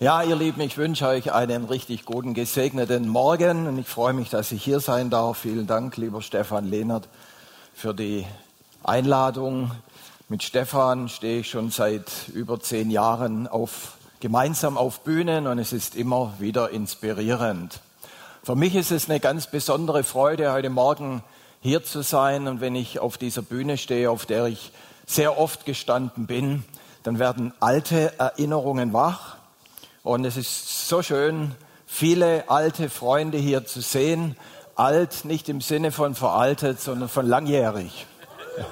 Ja, ihr Lieben, ich wünsche euch einen richtig guten, gesegneten Morgen und ich freue mich, dass ich hier sein darf. Vielen Dank, lieber Stefan Lehnert, für die Einladung. Mit Stefan stehe ich schon seit über zehn Jahren auf, gemeinsam auf Bühnen und es ist immer wieder inspirierend. Für mich ist es eine ganz besondere Freude, heute Morgen hier zu sein und wenn ich auf dieser Bühne stehe, auf der ich sehr oft gestanden bin, dann werden alte Erinnerungen wach und es ist so schön, viele alte Freunde hier zu sehen. Alt nicht im Sinne von veraltet, sondern von langjährig.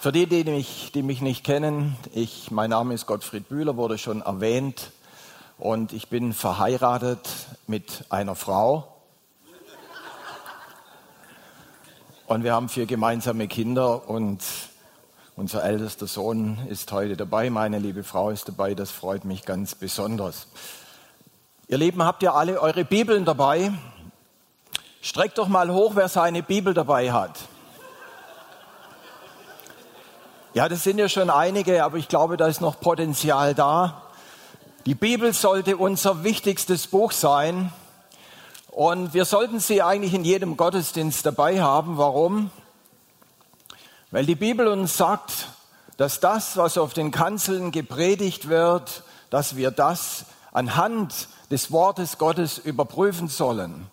Für die, die mich, die mich nicht kennen, ich, mein Name ist Gottfried Bühler, wurde schon erwähnt. Und ich bin verheiratet mit einer Frau. Und wir haben vier gemeinsame Kinder und unser ältester Sohn ist heute dabei, meine liebe Frau ist dabei, das freut mich ganz besonders. Ihr Lieben, habt ihr alle eure Bibeln dabei? Streckt doch mal hoch, wer seine Bibel dabei hat. Ja, das sind ja schon einige, aber ich glaube, da ist noch Potenzial da. Die Bibel sollte unser wichtigstes Buch sein und wir sollten sie eigentlich in jedem Gottesdienst dabei haben. Warum? Weil die Bibel uns sagt, dass das, was auf den Kanzeln gepredigt wird, dass wir das anhand des Wortes Gottes überprüfen sollen.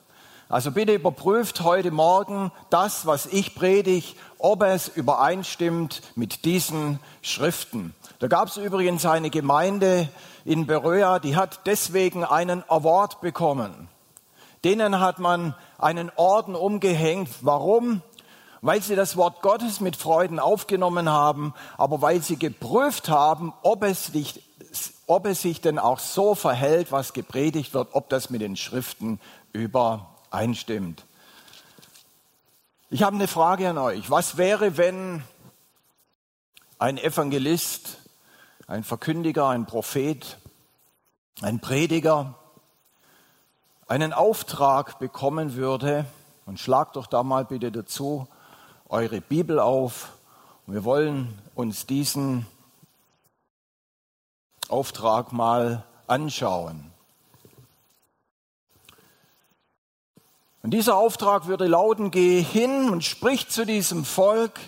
Also bitte überprüft heute Morgen das, was ich predige, ob es übereinstimmt mit diesen Schriften. Da gab es übrigens eine Gemeinde in Beröa, die hat deswegen einen Award bekommen. Denen hat man einen Orden umgehängt. Warum? Weil sie das Wort Gottes mit Freuden aufgenommen haben, aber weil sie geprüft haben, ob es, nicht, ob es sich denn auch so verhält, was gepredigt wird, ob das mit den Schriften übereinstimmt. Ich habe eine Frage an euch. Was wäre, wenn ein Evangelist, ein Verkündiger, ein Prophet, ein Prediger einen Auftrag bekommen würde, und schlag doch da mal bitte dazu, eure Bibel auf. Und wir wollen uns diesen Auftrag mal anschauen. Und dieser Auftrag würde lauten, geh hin und sprich zu diesem Volk,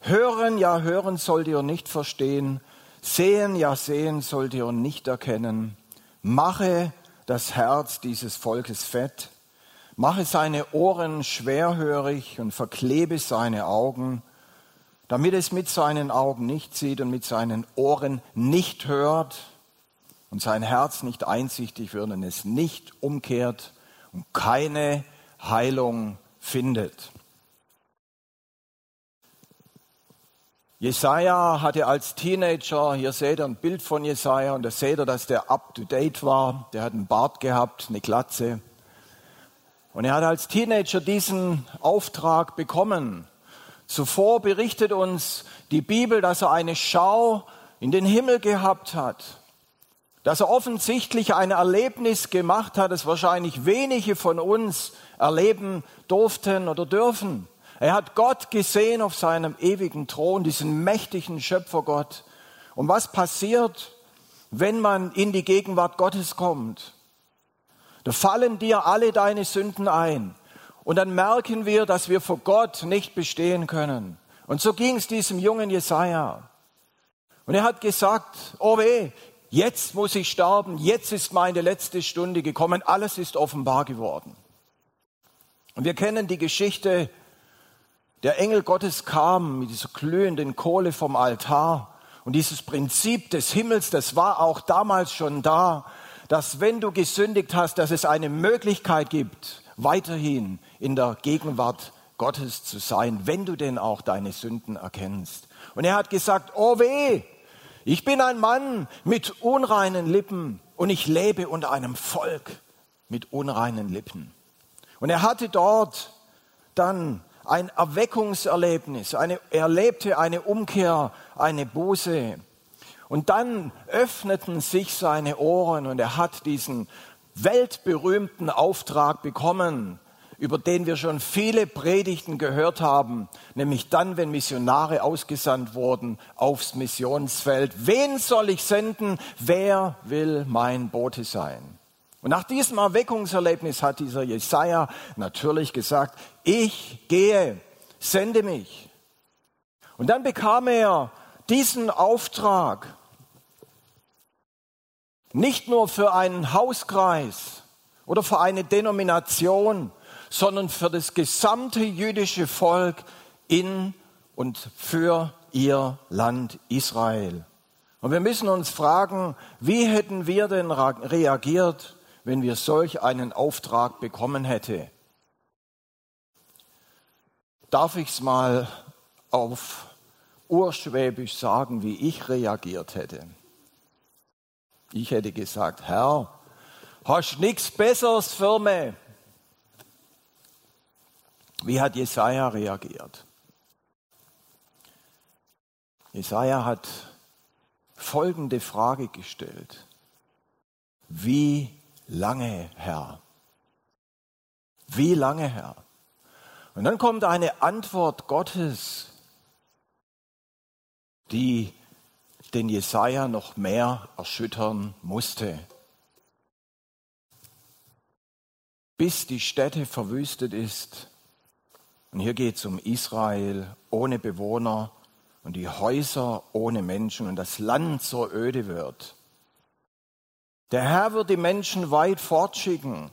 hören, ja hören sollt ihr nicht verstehen, sehen, ja sehen sollt ihr nicht erkennen, mache das Herz dieses Volkes fett, Mache seine Ohren schwerhörig und verklebe seine Augen, damit es mit seinen Augen nicht sieht und mit seinen Ohren nicht hört und sein Herz nicht einsichtig wird und es nicht umkehrt und keine Heilung findet. Jesaja hatte als Teenager, hier seht ihr ein Bild von Jesaja und da seht ihr, dass der up to date war. Der hat einen Bart gehabt, eine Glatze. Und er hat als Teenager diesen Auftrag bekommen. Zuvor berichtet uns die Bibel, dass er eine Schau in den Himmel gehabt hat, dass er offensichtlich ein Erlebnis gemacht hat, das wahrscheinlich wenige von uns erleben durften oder dürfen. Er hat Gott gesehen auf seinem ewigen Thron, diesen mächtigen Schöpfergott. Und was passiert, wenn man in die Gegenwart Gottes kommt? Da fallen dir alle deine Sünden ein. Und dann merken wir, dass wir vor Gott nicht bestehen können. Und so ging es diesem jungen Jesaja. Und er hat gesagt, oh weh, jetzt muss ich sterben, jetzt ist meine letzte Stunde gekommen, alles ist offenbar geworden. Und wir kennen die Geschichte, der Engel Gottes kam mit dieser glühenden Kohle vom Altar. Und dieses Prinzip des Himmels, das war auch damals schon da dass wenn du gesündigt hast, dass es eine Möglichkeit gibt, weiterhin in der Gegenwart Gottes zu sein, wenn du denn auch deine Sünden erkennst. Und er hat gesagt, oh weh, ich bin ein Mann mit unreinen Lippen und ich lebe unter einem Volk mit unreinen Lippen. Und er hatte dort dann ein Erweckungserlebnis, eine, er erlebte eine Umkehr, eine Buße. Und dann öffneten sich seine Ohren und er hat diesen weltberühmten Auftrag bekommen, über den wir schon viele Predigten gehört haben, nämlich dann, wenn Missionare ausgesandt wurden aufs Missionsfeld. Wen soll ich senden? Wer will mein Bote sein? Und nach diesem Erweckungserlebnis hat dieser Jesaja natürlich gesagt, ich gehe, sende mich. Und dann bekam er diesen Auftrag, nicht nur für einen Hauskreis oder für eine Denomination, sondern für das gesamte jüdische Volk in und für ihr Land Israel. Und wir müssen uns fragen, wie hätten wir denn reagiert, wenn wir solch einen Auftrag bekommen hätten? Darf ich es mal auf urschwäbisch sagen, wie ich reagiert hätte? Ich hätte gesagt, Herr, hast nichts Besseres für mich? Wie hat Jesaja reagiert? Jesaja hat folgende Frage gestellt. Wie lange, Herr? Wie lange, Herr? Und dann kommt eine Antwort Gottes, die den Jesaja noch mehr erschüttern musste. Bis die Stätte verwüstet ist, und hier geht es um Israel ohne Bewohner und die Häuser ohne Menschen und das Land so öde wird. Der Herr wird die Menschen weit fortschicken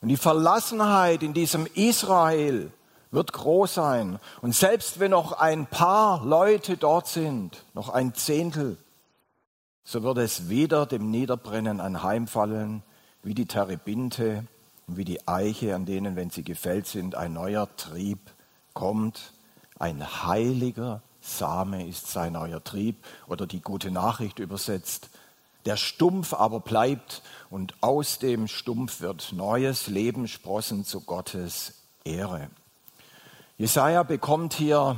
und die Verlassenheit in diesem Israel wird groß sein. Und selbst wenn noch ein paar Leute dort sind, noch ein Zehntel, so wird es wieder dem Niederbrennen anheimfallen, wie die Terebinte und wie die Eiche, an denen, wenn sie gefällt sind, ein neuer Trieb kommt. Ein heiliger Same ist sein neuer Trieb oder die gute Nachricht übersetzt. Der Stumpf aber bleibt und aus dem Stumpf wird neues Leben sprossen zu Gottes Ehre. Jesaja bekommt hier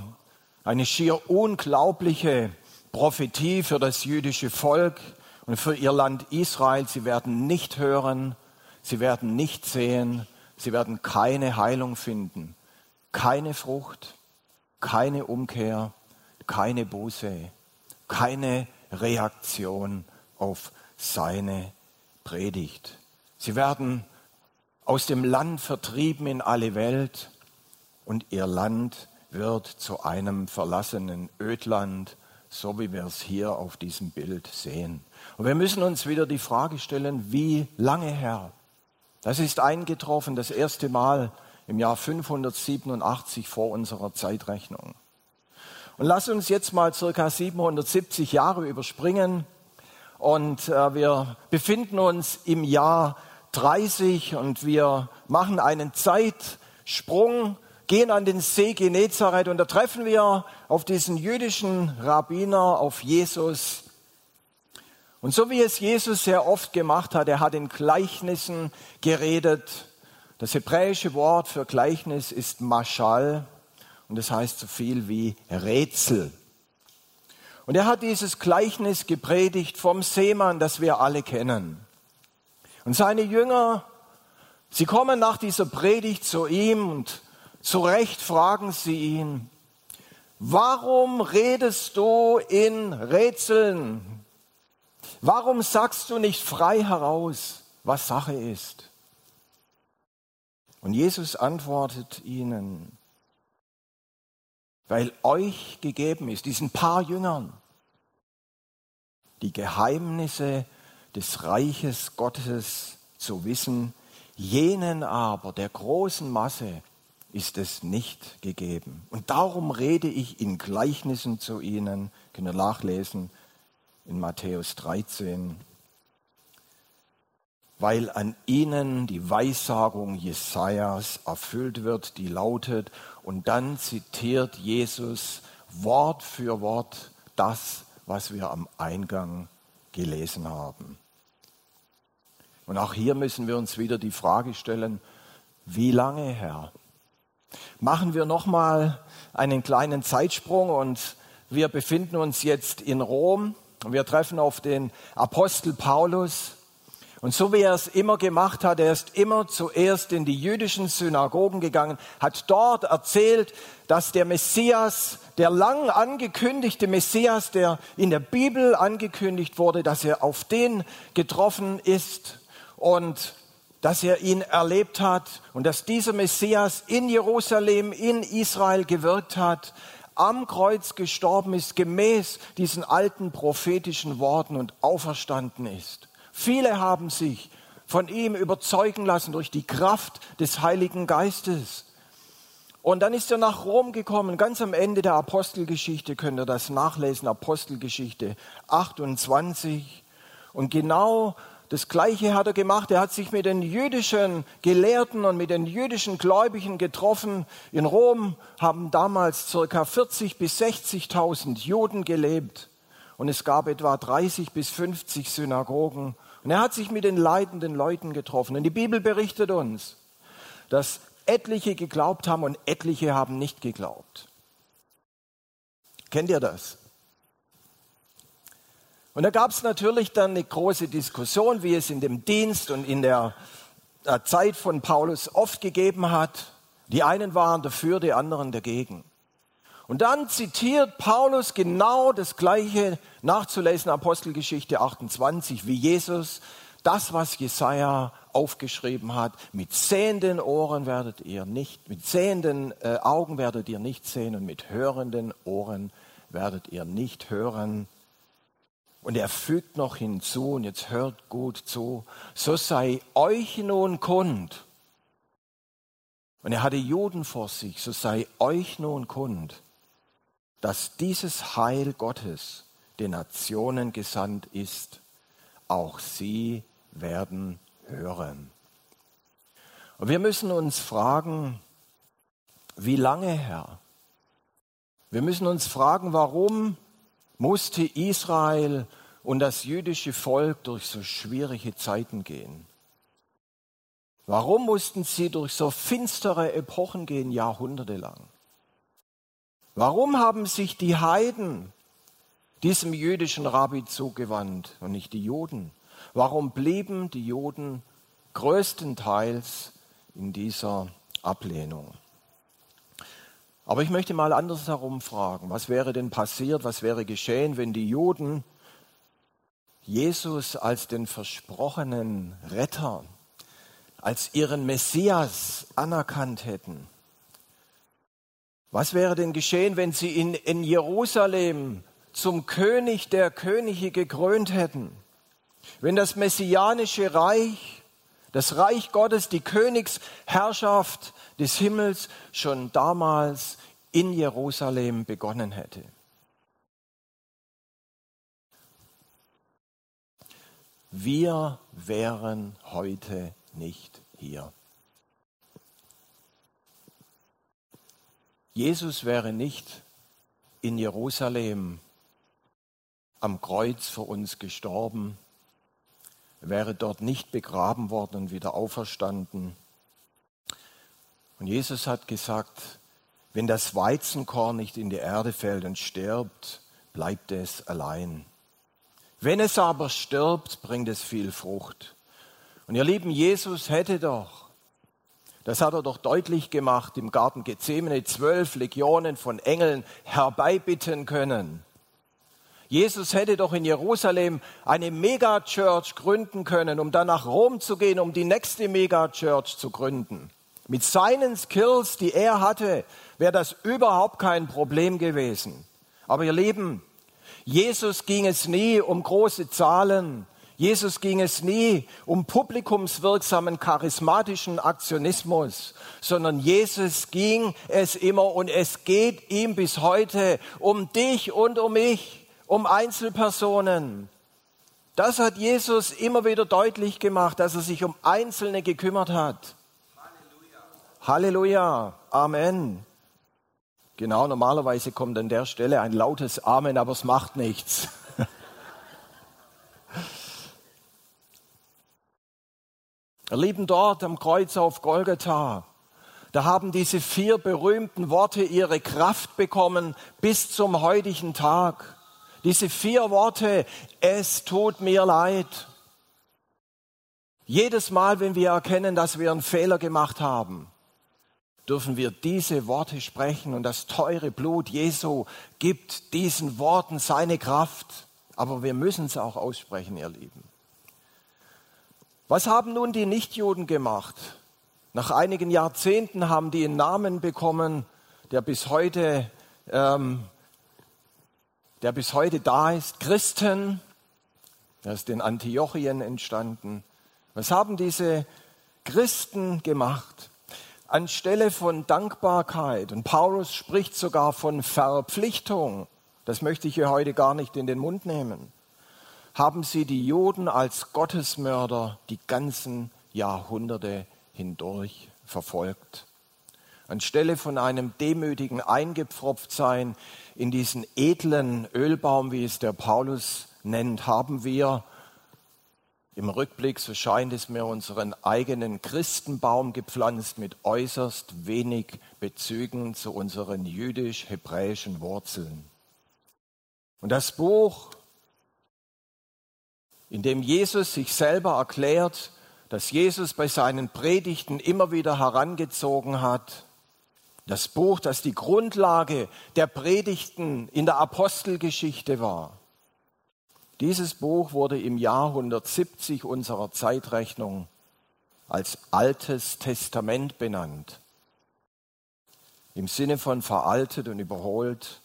eine schier unglaubliche Prophetie für das jüdische Volk und für ihr Land Israel. Sie werden nicht hören, Sie werden nicht sehen, sie werden keine Heilung finden, keine Frucht, keine Umkehr, keine Buße, keine Reaktion auf seine Predigt. Sie werden aus dem Land vertrieben in alle Welt und ihr Land wird zu einem verlassenen Ödland, so wie wir es hier auf diesem Bild sehen. Und wir müssen uns wieder die Frage stellen, wie lange, Herr? Das ist eingetroffen das erste Mal im Jahr 587 vor unserer Zeitrechnung. Und lass uns jetzt mal circa 770 Jahre überspringen und äh, wir befinden uns im Jahr 30 und wir machen einen Zeitsprung, gehen an den See Genezareth und da treffen wir auf diesen jüdischen Rabbiner, auf Jesus, und so wie es Jesus sehr oft gemacht hat, er hat in Gleichnissen geredet. Das hebräische Wort für Gleichnis ist Mashal und das heißt so viel wie Rätsel. Und er hat dieses Gleichnis gepredigt vom Seemann, das wir alle kennen. Und seine Jünger, sie kommen nach dieser Predigt zu ihm und zu Recht fragen sie ihn, warum redest du in Rätseln? Warum sagst du nicht frei heraus, was Sache ist? Und Jesus antwortet ihnen, weil euch gegeben ist, diesen paar Jüngern, die Geheimnisse des Reiches Gottes zu wissen, jenen aber, der großen Masse, ist es nicht gegeben. Und darum rede ich in Gleichnissen zu ihnen, können wir nachlesen, in Matthäus 13, weil an ihnen die Weissagung Jesajas erfüllt wird, die lautet, und dann zitiert Jesus Wort für Wort das, was wir am Eingang gelesen haben. Und auch hier müssen wir uns wieder die Frage stellen, wie lange, Herr? Machen wir nochmal einen kleinen Zeitsprung und wir befinden uns jetzt in Rom wir treffen auf den Apostel Paulus. Und so wie er es immer gemacht hat, er ist immer zuerst in die jüdischen Synagogen gegangen, hat dort erzählt, dass der Messias, der lang angekündigte Messias, der in der Bibel angekündigt wurde, dass er auf den getroffen ist und dass er ihn erlebt hat und dass dieser Messias in Jerusalem, in Israel gewirkt hat, am Kreuz gestorben ist, gemäß diesen alten prophetischen Worten und auferstanden ist. Viele haben sich von ihm überzeugen lassen durch die Kraft des Heiligen Geistes. Und dann ist er nach Rom gekommen, ganz am Ende der Apostelgeschichte könnt ihr das nachlesen, Apostelgeschichte 28. Und genau das Gleiche hat er gemacht. Er hat sich mit den jüdischen Gelehrten und mit den jüdischen Gläubigen getroffen. In Rom haben damals circa 40 bis 60.000 Juden gelebt. Und es gab etwa 30 bis 50 Synagogen. Und er hat sich mit den leidenden Leuten getroffen. Und die Bibel berichtet uns, dass etliche geglaubt haben und etliche haben nicht geglaubt. Kennt ihr das? Und da gab es natürlich dann eine große Diskussion, wie es in dem Dienst und in der Zeit von Paulus oft gegeben hat. Die einen waren dafür, die anderen dagegen. Und dann zitiert Paulus genau das Gleiche nachzulesen, Apostelgeschichte 28, wie Jesus das, was Jesaja aufgeschrieben hat, mit sehenden Ohren werdet ihr nicht, mit sehenden äh, Augen werdet ihr nicht sehen und mit hörenden Ohren werdet ihr nicht hören. Und er fügt noch hinzu, und jetzt hört gut zu, so sei euch nun kund. Und er hatte Juden vor sich, so sei euch nun kund, dass dieses Heil Gottes den Nationen gesandt ist, auch sie werden hören. Und wir müssen uns fragen, wie lange, Herr? Wir müssen uns fragen, warum musste Israel und das jüdische Volk durch so schwierige Zeiten gehen? Warum mussten sie durch so finstere Epochen gehen, jahrhundertelang? Warum haben sich die Heiden diesem jüdischen Rabbi zugewandt und nicht die Juden? Warum blieben die Juden größtenteils in dieser Ablehnung? Aber ich möchte mal andersherum fragen, was wäre denn passiert, was wäre geschehen, wenn die Juden Jesus als den versprochenen Retter, als ihren Messias anerkannt hätten? Was wäre denn geschehen, wenn sie ihn in Jerusalem zum König der Könige gekrönt hätten? Wenn das messianische Reich, das Reich Gottes, die Königsherrschaft des Himmels schon damals in Jerusalem begonnen hätte? Wir wären heute nicht hier. Jesus wäre nicht in Jerusalem am Kreuz für uns gestorben, wäre dort nicht begraben worden und wieder auferstanden. Und Jesus hat gesagt, wenn das Weizenkorn nicht in die Erde fällt und stirbt, bleibt es allein. Wenn es aber stirbt, bringt es viel Frucht. Und ihr lieben, Jesus hätte doch das hat er doch deutlich gemacht im Garten Gethsemane, zwölf Legionen von Engeln herbeibitten können. Jesus hätte doch in Jerusalem eine Megachurch gründen können, um dann nach Rom zu gehen, um die nächste Megachurch zu gründen. Mit seinen Skills, die er hatte, wäre das überhaupt kein Problem gewesen. Aber ihr Lieben, Jesus ging es nie um große Zahlen, Jesus ging es nie um publikumswirksamen charismatischen Aktionismus, sondern Jesus ging es immer und es geht ihm bis heute um dich und um mich, um Einzelpersonen. Das hat Jesus immer wieder deutlich gemacht, dass er sich um Einzelne gekümmert hat. Halleluja. Halleluja. Amen. Genau, normalerweise kommt an der Stelle ein lautes Amen, aber es macht nichts. Lieben, dort am Kreuz auf Golgatha, da haben diese vier berühmten Worte ihre Kraft bekommen bis zum heutigen Tag. Diese vier Worte, es tut mir leid. Jedes Mal, wenn wir erkennen, dass wir einen Fehler gemacht haben, dürfen wir diese Worte sprechen und das teure Blut Jesu gibt diesen Worten seine Kraft. Aber wir müssen es auch aussprechen, ihr Lieben. Was haben nun die Nichtjuden gemacht? Nach einigen Jahrzehnten haben die einen Namen bekommen, der bis heute, ähm, der bis heute da ist. Christen, der ist in Antiochien entstanden. Was haben diese Christen gemacht? Anstelle von Dankbarkeit, und Paulus spricht sogar von Verpflichtung, das möchte ich hier heute gar nicht in den Mund nehmen, haben sie die Juden als Gottesmörder die ganzen Jahrhunderte hindurch verfolgt. Anstelle von einem demütigen Eingepfropftsein in diesen edlen Ölbaum, wie es der Paulus nennt, haben wir im Rückblick, so scheint es mir, unseren eigenen Christenbaum gepflanzt mit äußerst wenig Bezügen zu unseren jüdisch-hebräischen Wurzeln. Und das Buch in dem Jesus sich selber erklärt, dass Jesus bei seinen Predigten immer wieder herangezogen hat. Das Buch, das die Grundlage der Predigten in der Apostelgeschichte war. Dieses Buch wurde im Jahr 170 unserer Zeitrechnung als Altes Testament benannt. Im Sinne von veraltet und überholt.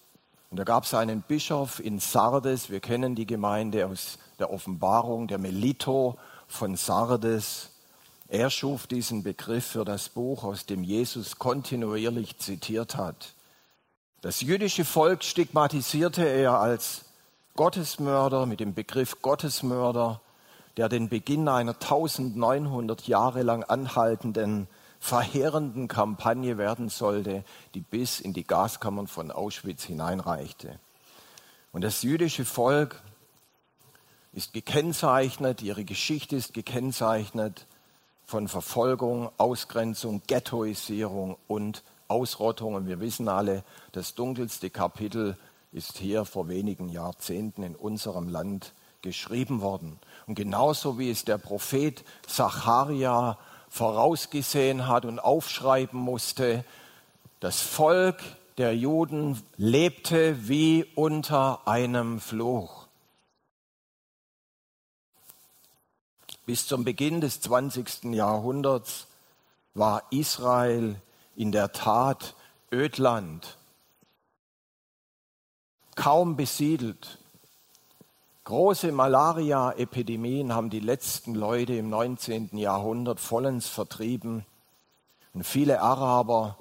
Und da gab es einen Bischof in Sardes, wir kennen die Gemeinde aus der Offenbarung, der Melito von Sardes. Er schuf diesen Begriff für das Buch, aus dem Jesus kontinuierlich zitiert hat. Das jüdische Volk stigmatisierte er als Gottesmörder mit dem Begriff Gottesmörder, der den Beginn einer 1900 Jahre lang anhaltenden, verheerenden Kampagne werden sollte, die bis in die Gaskammern von Auschwitz hineinreichte. Und das jüdische Volk ist gekennzeichnet, ihre Geschichte ist gekennzeichnet von Verfolgung, Ausgrenzung, Ghettoisierung und Ausrottung. Und wir wissen alle, das dunkelste Kapitel ist hier vor wenigen Jahrzehnten in unserem Land geschrieben worden. Und genauso wie es der Prophet Zacharia vorausgesehen hat und aufschreiben musste, das Volk der Juden lebte wie unter einem Fluch. Bis zum Beginn des 20. Jahrhunderts war Israel in der Tat Ödland, kaum besiedelt. Große Malaria-Epidemien haben die letzten Leute im 19. Jahrhundert vollends vertrieben. Und viele Araber,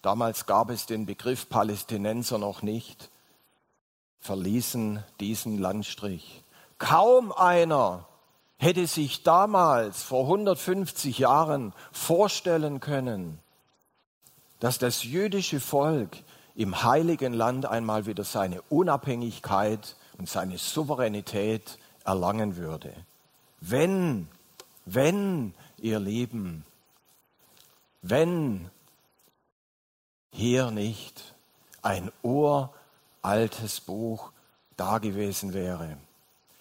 damals gab es den Begriff Palästinenser noch nicht, verließen diesen Landstrich. Kaum einer hätte sich damals vor 150 Jahren vorstellen können, dass das jüdische Volk im heiligen Land einmal wieder seine Unabhängigkeit und seine Souveränität erlangen würde. Wenn, wenn, ihr Lieben, wenn hier nicht ein uraltes Buch da gewesen wäre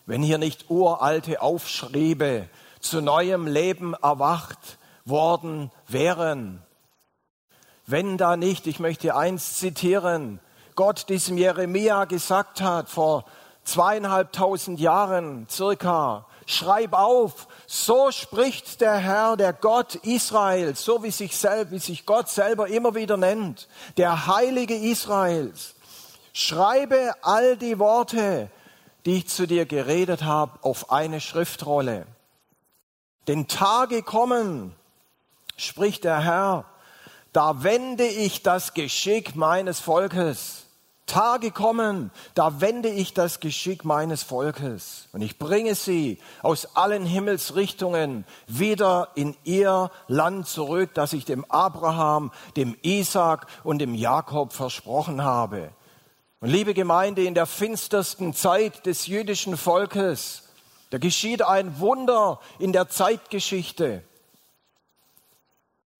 wenn hier nicht uralte Aufschriebe zu neuem Leben erwacht worden wären. Wenn da nicht, ich möchte eins zitieren, Gott diesem Jeremia gesagt hat vor zweieinhalbtausend Jahren circa, schreib auf, so spricht der Herr, der Gott Israels, so wie sich, selbst, wie sich Gott selber immer wieder nennt, der Heilige Israels. Schreibe all die Worte, die ich zu dir geredet habe, auf eine Schriftrolle. Denn Tage kommen, spricht der Herr, da wende ich das Geschick meines Volkes. Tage kommen, da wende ich das Geschick meines Volkes und ich bringe sie aus allen Himmelsrichtungen wieder in ihr Land zurück, das ich dem Abraham, dem Isaac und dem Jakob versprochen habe. Und liebe Gemeinde, in der finstersten Zeit des jüdischen Volkes, da geschieht ein Wunder in der Zeitgeschichte.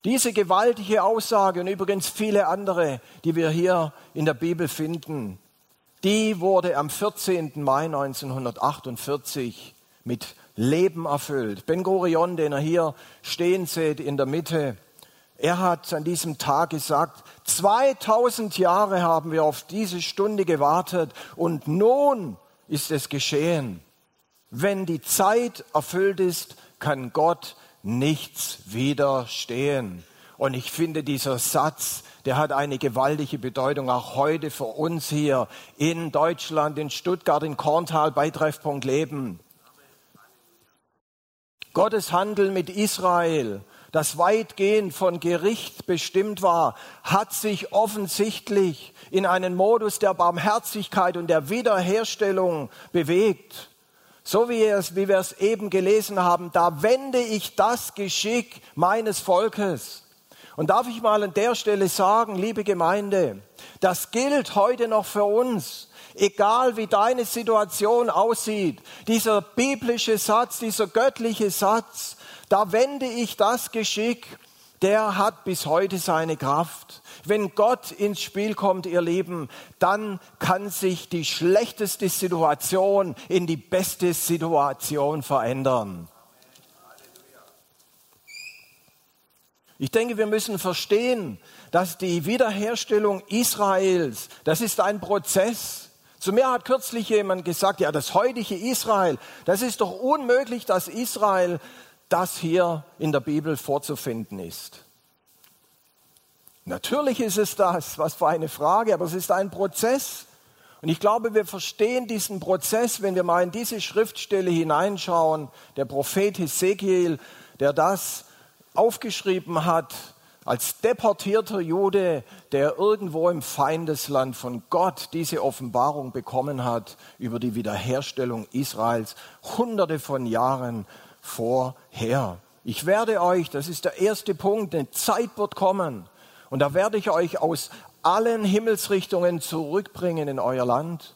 Diese gewaltige Aussage und übrigens viele andere, die wir hier in der Bibel finden, die wurde am 14. Mai 1948 mit Leben erfüllt. Ben Gurion, den er hier stehen seht in der Mitte, er hat an diesem Tag gesagt, 2000 Jahre haben wir auf diese Stunde gewartet und nun ist es geschehen. Wenn die Zeit erfüllt ist, kann Gott nichts widerstehen. Und ich finde, dieser Satz, der hat eine gewaltige Bedeutung, auch heute für uns hier in Deutschland, in Stuttgart, in Korntal bei Treffpunkt Leben. Gottes Handeln mit Israel, das weitgehend von Gericht bestimmt war, hat sich offensichtlich in einen Modus der Barmherzigkeit und der Wiederherstellung bewegt. So wie, es, wie wir es eben gelesen haben, da wende ich das Geschick meines Volkes. Und darf ich mal an der Stelle sagen, liebe Gemeinde, das gilt heute noch für uns. Egal wie deine Situation aussieht, dieser biblische Satz, dieser göttliche Satz, da wende ich das Geschick, der hat bis heute seine Kraft. Wenn Gott ins Spiel kommt, ihr Lieben, dann kann sich die schlechteste Situation in die beste Situation verändern. Ich denke, wir müssen verstehen, dass die Wiederherstellung Israels, das ist ein Prozess. Zu mir hat kürzlich jemand gesagt, ja, das heutige Israel, das ist doch unmöglich, dass Israel das hier in der Bibel vorzufinden ist. Natürlich ist es das, was für eine Frage, aber es ist ein Prozess. Und ich glaube, wir verstehen diesen Prozess, wenn wir mal in diese Schriftstelle hineinschauen. Der Prophet Hesekiel, der das aufgeschrieben hat als deportierter Jude, der irgendwo im Feindesland von Gott diese Offenbarung bekommen hat über die Wiederherstellung Israels, hunderte von Jahren vorher. Ich werde euch, das ist der erste Punkt, eine Zeit wird kommen, und da werde ich euch aus allen Himmelsrichtungen zurückbringen in euer Land.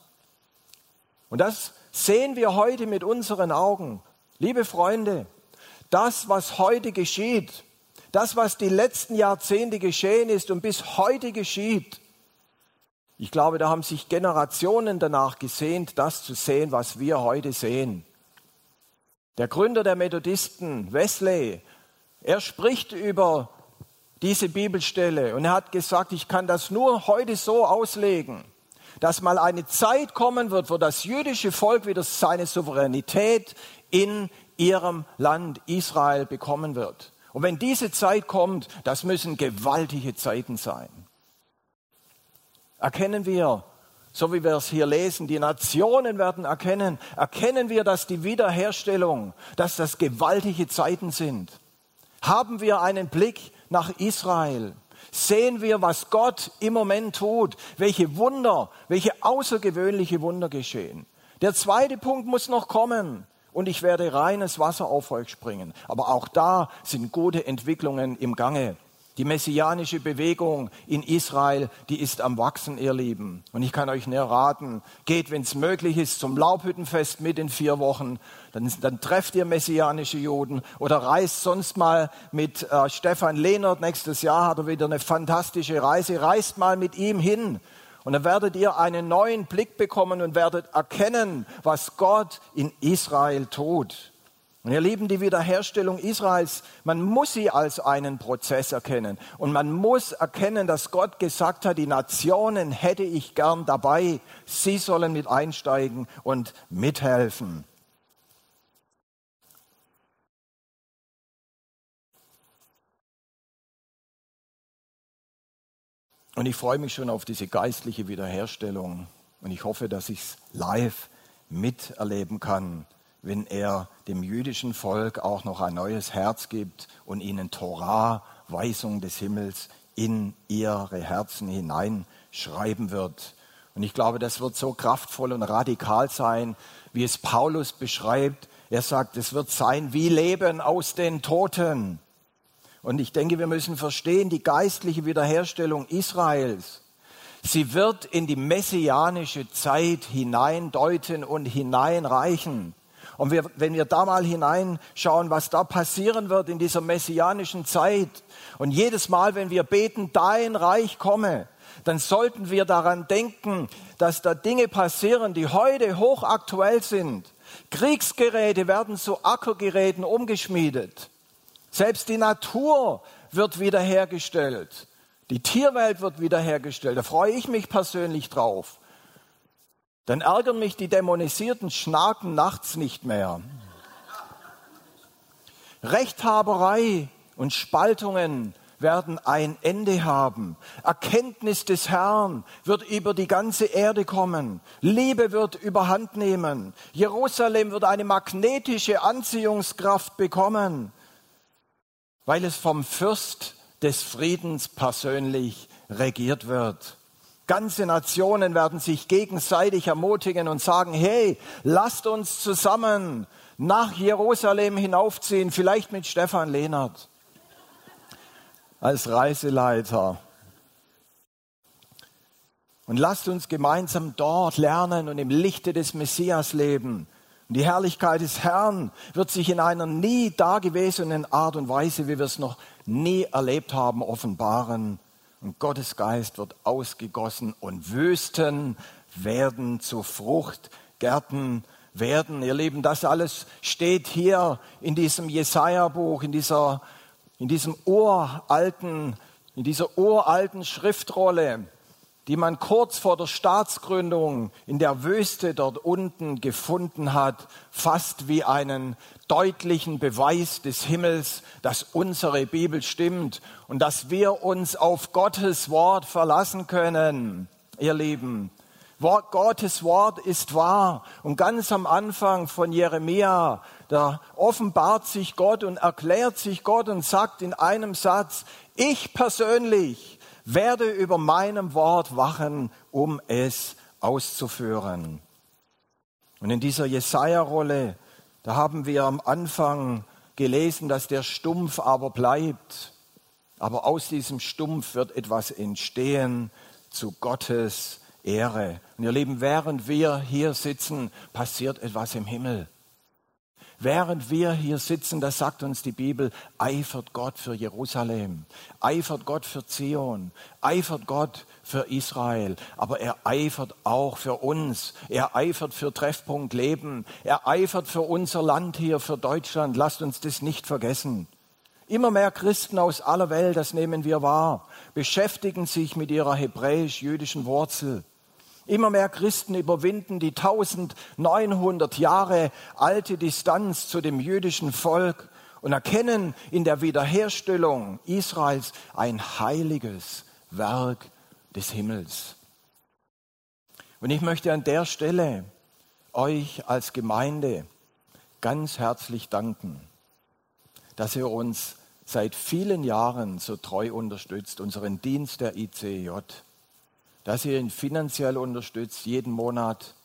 Und das sehen wir heute mit unseren Augen. Liebe Freunde, das, was heute geschieht, das, was die letzten Jahrzehnte geschehen ist und bis heute geschieht, ich glaube, da haben sich Generationen danach gesehnt, das zu sehen, was wir heute sehen. Der Gründer der Methodisten, Wesley, er spricht über diese Bibelstelle und er hat gesagt, ich kann das nur heute so auslegen, dass mal eine Zeit kommen wird, wo das jüdische Volk wieder seine Souveränität in ihrem Land Israel bekommen wird. Und wenn diese Zeit kommt, das müssen gewaltige Zeiten sein. Erkennen wir, so wie wir es hier lesen, die Nationen werden erkennen, erkennen wir, dass die Wiederherstellung, dass das gewaltige Zeiten sind. Haben wir einen Blick nach Israel? Sehen wir, was Gott im Moment tut, welche Wunder, welche außergewöhnliche Wunder geschehen. Der zweite Punkt muss noch kommen und ich werde reines Wasser auf euch springen. Aber auch da sind gute Entwicklungen im Gange. Die messianische Bewegung in Israel, die ist am Wachsen, ihr Lieben. Und ich kann euch näher raten, geht, wenn es möglich ist, zum Laubhüttenfest mit in vier Wochen. Dann, dann trefft ihr messianische Juden oder reist sonst mal mit äh, Stefan Lehnert. Nächstes Jahr hat er wieder eine fantastische Reise. Reist mal mit ihm hin. Und dann werdet ihr einen neuen Blick bekommen und werdet erkennen, was Gott in Israel tut. Und ihr Lieben, die Wiederherstellung Israels, man muss sie als einen Prozess erkennen. Und man muss erkennen, dass Gott gesagt hat, die Nationen hätte ich gern dabei. Sie sollen mit einsteigen und mithelfen. Und ich freue mich schon auf diese geistliche Wiederherstellung. Und ich hoffe, dass ich es live miterleben kann wenn er dem jüdischen Volk auch noch ein neues Herz gibt und ihnen Torah, Weisung des Himmels, in ihre Herzen hineinschreiben wird. Und ich glaube, das wird so kraftvoll und radikal sein, wie es Paulus beschreibt. Er sagt, es wird sein wie Leben aus den Toten. Und ich denke, wir müssen verstehen, die geistliche Wiederherstellung Israels, sie wird in die messianische Zeit hineindeuten und hineinreichen. Und wir, wenn wir da mal hineinschauen, was da passieren wird in dieser messianischen Zeit, und jedes Mal, wenn wir beten, dein Reich komme, dann sollten wir daran denken, dass da Dinge passieren, die heute hochaktuell sind. Kriegsgeräte werden zu Ackergeräten umgeschmiedet. Selbst die Natur wird wiederhergestellt. Die Tierwelt wird wiederhergestellt. Da freue ich mich persönlich drauf. Dann ärgern mich die dämonisierten Schnaken nachts nicht mehr. Rechthaberei und Spaltungen werden ein Ende haben. Erkenntnis des Herrn wird über die ganze Erde kommen. Liebe wird überhand nehmen. Jerusalem wird eine magnetische Anziehungskraft bekommen, weil es vom Fürst des Friedens persönlich regiert wird. Ganze Nationen werden sich gegenseitig ermutigen und sagen, hey, lasst uns zusammen nach Jerusalem hinaufziehen, vielleicht mit Stefan Lehnert als Reiseleiter. Und lasst uns gemeinsam dort lernen und im Lichte des Messias leben. Und die Herrlichkeit des Herrn wird sich in einer nie dagewesenen Art und Weise, wie wir es noch nie erlebt haben, offenbaren. Und Gottes Geist wird ausgegossen und Wüsten werden zu Fruchtgärten werden. Ihr Lieben, das alles steht hier in diesem Jesaja-Buch, in dieser, in diesem uralten, in dieser uralten Schriftrolle die man kurz vor der Staatsgründung in der Wüste dort unten gefunden hat, fast wie einen deutlichen Beweis des Himmels, dass unsere Bibel stimmt und dass wir uns auf Gottes Wort verlassen können, ihr Lieben. Gottes Wort ist wahr. Und ganz am Anfang von Jeremia, da offenbart sich Gott und erklärt sich Gott und sagt in einem Satz, ich persönlich werde über meinem Wort wachen, um es auszuführen. Und in dieser Jesaja-Rolle, da haben wir am Anfang gelesen, dass der Stumpf aber bleibt. Aber aus diesem Stumpf wird etwas entstehen zu Gottes Ehre. Und ihr Lieben, während wir hier sitzen, passiert etwas im Himmel. Während wir hier sitzen, das sagt uns die Bibel, eifert Gott für Jerusalem, eifert Gott für Zion, eifert Gott für Israel, aber er eifert auch für uns. Er eifert für Treffpunkt Leben. Er eifert für unser Land hier, für Deutschland. Lasst uns das nicht vergessen. Immer mehr Christen aus aller Welt, das nehmen wir wahr, beschäftigen sich mit ihrer hebräisch-jüdischen Wurzel. Immer mehr Christen überwinden die 1900 Jahre alte Distanz zu dem jüdischen Volk und erkennen in der Wiederherstellung Israels ein heiliges Werk des Himmels. Und ich möchte an der Stelle euch als Gemeinde ganz herzlich danken, dass ihr uns seit vielen Jahren so treu unterstützt, unseren Dienst der ICJ dass ihr ihn finanziell unterstützt jeden Monat,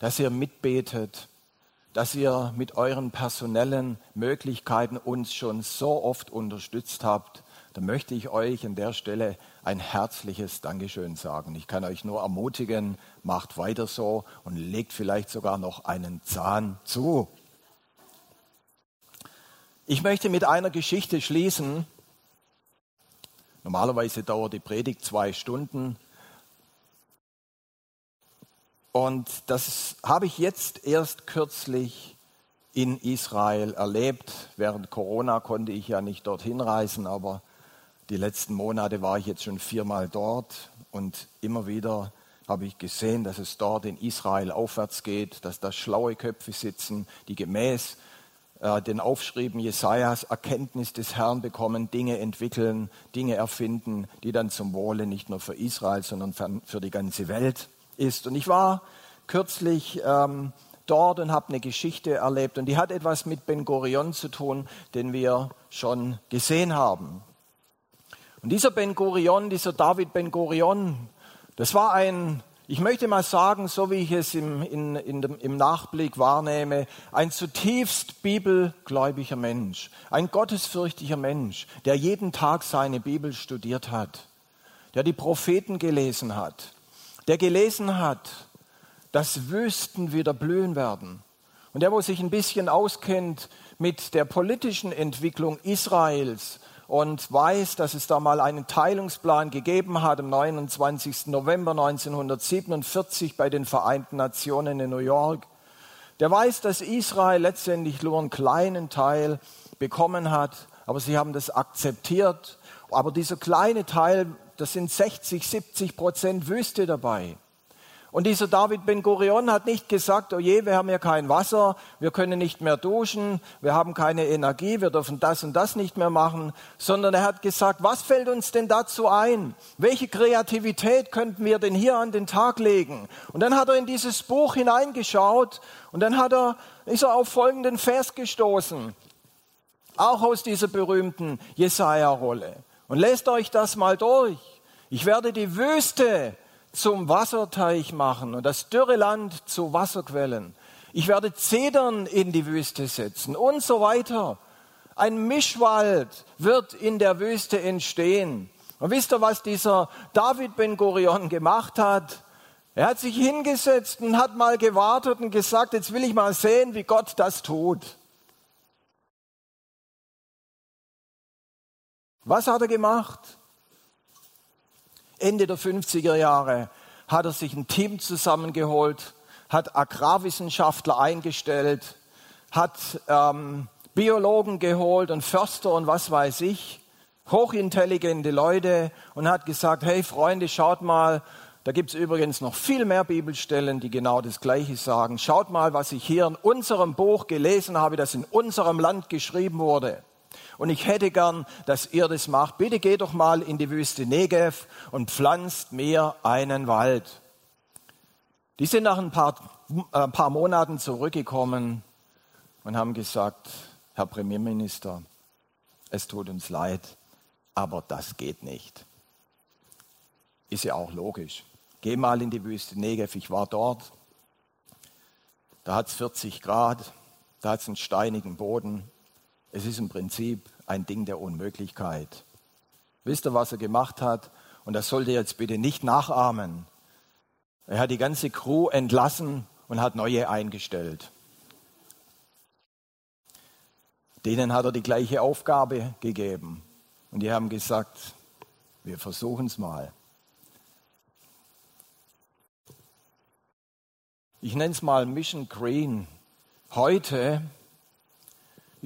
dass ihr mitbetet, dass ihr mit euren personellen Möglichkeiten uns schon so oft unterstützt habt. Da möchte ich euch an der Stelle ein herzliches Dankeschön sagen. Ich kann euch nur ermutigen, macht weiter so und legt vielleicht sogar noch einen Zahn zu. Ich möchte mit einer Geschichte schließen. Normalerweise dauert die Predigt zwei Stunden. Und das habe ich jetzt erst kürzlich in Israel erlebt. Während Corona konnte ich ja nicht dorthin reisen, aber die letzten Monate war ich jetzt schon viermal dort und immer wieder habe ich gesehen, dass es dort in Israel aufwärts geht, dass da schlaue Köpfe sitzen, die gemäß äh, den Aufschrieben Jesajas Erkenntnis des Herrn bekommen, Dinge entwickeln, Dinge erfinden, die dann zum Wohle nicht nur für Israel, sondern für die ganze Welt ist. Und ich war kürzlich ähm, dort und habe eine Geschichte erlebt und die hat etwas mit Ben Gurion zu tun, den wir schon gesehen haben. Und dieser Ben Gurion, dieser David Ben Gurion, das war ein, ich möchte mal sagen, so wie ich es im, in, in dem, im Nachblick wahrnehme, ein zutiefst bibelgläubiger Mensch, ein gottesfürchtiger Mensch, der jeden Tag seine Bibel studiert hat, der die Propheten gelesen hat, der gelesen hat, dass Wüsten wieder blühen werden. Und der, wo sich ein bisschen auskennt mit der politischen Entwicklung Israels und weiß, dass es da mal einen Teilungsplan gegeben hat am 29. November 1947 bei den Vereinten Nationen in New York, der weiß, dass Israel letztendlich nur einen kleinen Teil bekommen hat, aber sie haben das akzeptiert. Aber dieser kleine Teil, das sind 60, 70 Prozent Wüste dabei. Und dieser David Ben Gurion hat nicht gesagt, oh je, wir haben ja kein Wasser, wir können nicht mehr duschen, wir haben keine Energie, wir dürfen das und das nicht mehr machen, sondern er hat gesagt, was fällt uns denn dazu ein? Welche Kreativität könnten wir denn hier an den Tag legen? Und dann hat er in dieses Buch hineingeschaut und dann hat er, ist er auf folgenden Vers gestoßen, auch aus dieser berühmten Jesaja-Rolle. Und lest euch das mal durch. Ich werde die Wüste zum Wasserteich machen und das dürre Land zu Wasserquellen. Ich werde Zedern in die Wüste setzen und so weiter. Ein Mischwald wird in der Wüste entstehen. Und wisst ihr, was dieser David Ben Gurion gemacht hat? Er hat sich hingesetzt und hat mal gewartet und gesagt, jetzt will ich mal sehen, wie Gott das tut. Was hat er gemacht? Ende der 50er Jahre hat er sich ein Team zusammengeholt, hat Agrarwissenschaftler eingestellt, hat ähm, Biologen geholt und Förster und was weiß ich, hochintelligente Leute und hat gesagt, hey Freunde, schaut mal, da gibt es übrigens noch viel mehr Bibelstellen, die genau das Gleiche sagen. Schaut mal, was ich hier in unserem Buch gelesen habe, das in unserem Land geschrieben wurde. Und ich hätte gern, dass ihr das macht. Bitte geht doch mal in die Wüste Negev und pflanzt mir einen Wald. Die sind nach ein paar, ein paar Monaten zurückgekommen und haben gesagt, Herr Premierminister, es tut uns leid, aber das geht nicht. Ist ja auch logisch. Geh mal in die Wüste Negev, ich war dort. Da hat es 40 Grad, da hat es einen steinigen Boden. Es ist im Prinzip ein Ding der Unmöglichkeit. Wisst ihr, was er gemacht hat? Und das sollt ihr jetzt bitte nicht nachahmen. Er hat die ganze Crew entlassen und hat neue eingestellt. Denen hat er die gleiche Aufgabe gegeben. Und die haben gesagt, wir versuchen es mal. Ich nenne es mal Mission Green. Heute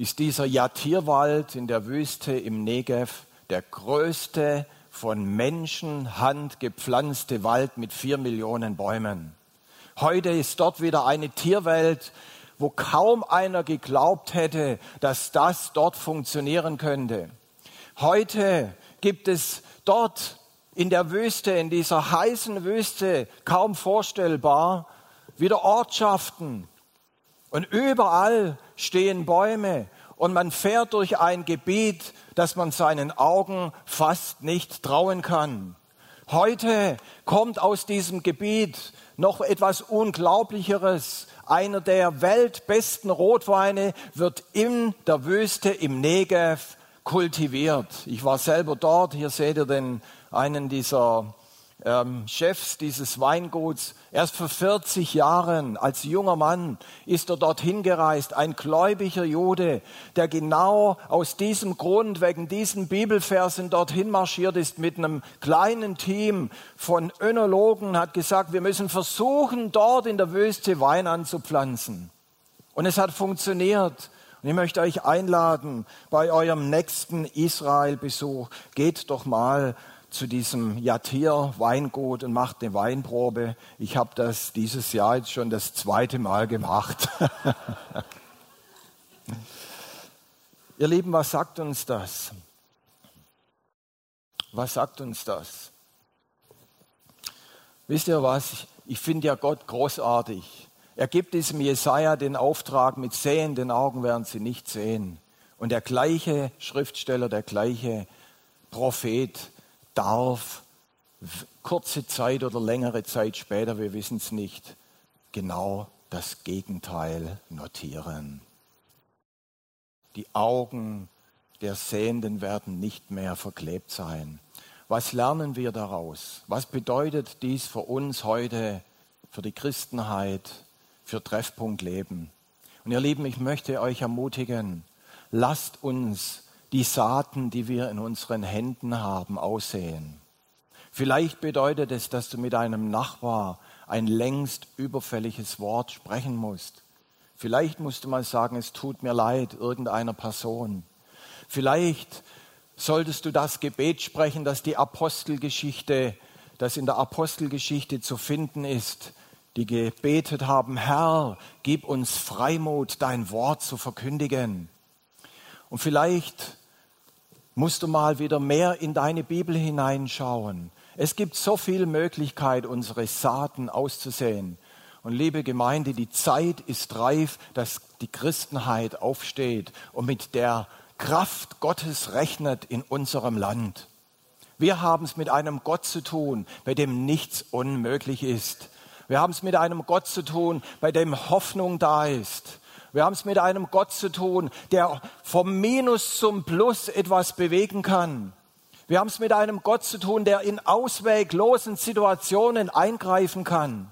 ist dieser Yatirwald in der Wüste im Negev der größte von Menschenhand gepflanzte Wald mit vier Millionen Bäumen. Heute ist dort wieder eine Tierwelt, wo kaum einer geglaubt hätte, dass das dort funktionieren könnte. Heute gibt es dort in der Wüste, in dieser heißen Wüste, kaum vorstellbar, wieder Ortschaften, und überall stehen Bäume und man fährt durch ein Gebiet, das man seinen Augen fast nicht trauen kann. Heute kommt aus diesem Gebiet noch etwas Unglaublicheres. Einer der weltbesten Rotweine wird in der Wüste im Negev kultiviert. Ich war selber dort. Hier seht ihr den, einen dieser ähm, Chefs dieses Weinguts. Erst vor 40 Jahren, als junger Mann, ist er dorthin gereist, ein gläubiger Jude, der genau aus diesem Grund, wegen diesen Bibelversen dorthin marschiert ist mit einem kleinen Team von Önologen, hat gesagt, wir müssen versuchen, dort in der Wüste Wein anzupflanzen. Und es hat funktioniert. Und ich möchte euch einladen, bei eurem nächsten Israel-Besuch, geht doch mal zu diesem Jatir Weingut und macht eine Weinprobe. Ich habe das dieses Jahr jetzt schon das zweite Mal gemacht. Ihr Lieben, was sagt uns das? Was sagt uns das? Wisst ihr was? Ich finde ja Gott großartig. Er gibt diesem Jesaja den Auftrag, mit sehenden Augen werden sie nicht sehen. Und der gleiche Schriftsteller, der gleiche Prophet darf kurze Zeit oder längere Zeit später, wir wissen es nicht, genau das Gegenteil notieren. Die Augen der Sehenden werden nicht mehr verklebt sein. Was lernen wir daraus? Was bedeutet dies für uns heute, für die Christenheit, für Treffpunkt Leben? Und ihr Lieben, ich möchte euch ermutigen, lasst uns die Saaten, die wir in unseren Händen haben, aussehen. Vielleicht bedeutet es, dass du mit einem Nachbar ein längst überfälliges Wort sprechen musst. Vielleicht musst du mal sagen, es tut mir leid, irgendeiner Person. Vielleicht solltest du das Gebet sprechen, das die Apostelgeschichte, das in der Apostelgeschichte zu finden ist, die gebetet haben, Herr, gib uns Freimut, dein Wort zu verkündigen. Und vielleicht musst du mal wieder mehr in deine Bibel hineinschauen. Es gibt so viel Möglichkeit, unsere Saaten auszusehen. Und liebe Gemeinde, die Zeit ist reif, dass die Christenheit aufsteht und mit der Kraft Gottes rechnet in unserem Land. Wir haben es mit einem Gott zu tun, bei dem nichts unmöglich ist. Wir haben es mit einem Gott zu tun, bei dem Hoffnung da ist. Wir haben es mit einem Gott zu tun, der vom Minus zum Plus etwas bewegen kann. Wir haben es mit einem Gott zu tun, der in ausweglosen Situationen eingreifen kann.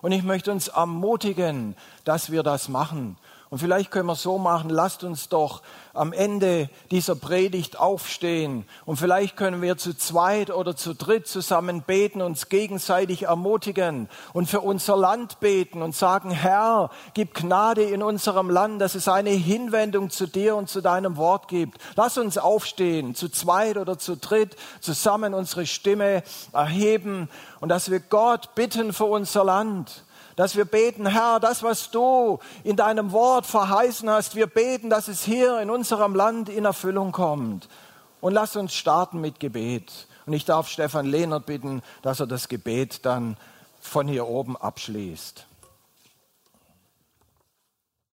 Und ich möchte uns ermutigen, dass wir das machen und vielleicht können wir so machen, lasst uns doch am Ende dieser Predigt aufstehen und vielleicht können wir zu zweit oder zu dritt zusammen beten, uns gegenseitig ermutigen und für unser Land beten und sagen, Herr, gib Gnade in unserem Land, dass es eine Hinwendung zu dir und zu deinem Wort gibt. Lass uns aufstehen, zu zweit oder zu dritt, zusammen unsere Stimme erheben und dass wir Gott bitten für unser Land dass wir beten, Herr, das, was du in deinem Wort verheißen hast, wir beten, dass es hier in unserem Land in Erfüllung kommt. Und lass uns starten mit Gebet. Und ich darf Stefan Lehnert bitten, dass er das Gebet dann von hier oben abschließt.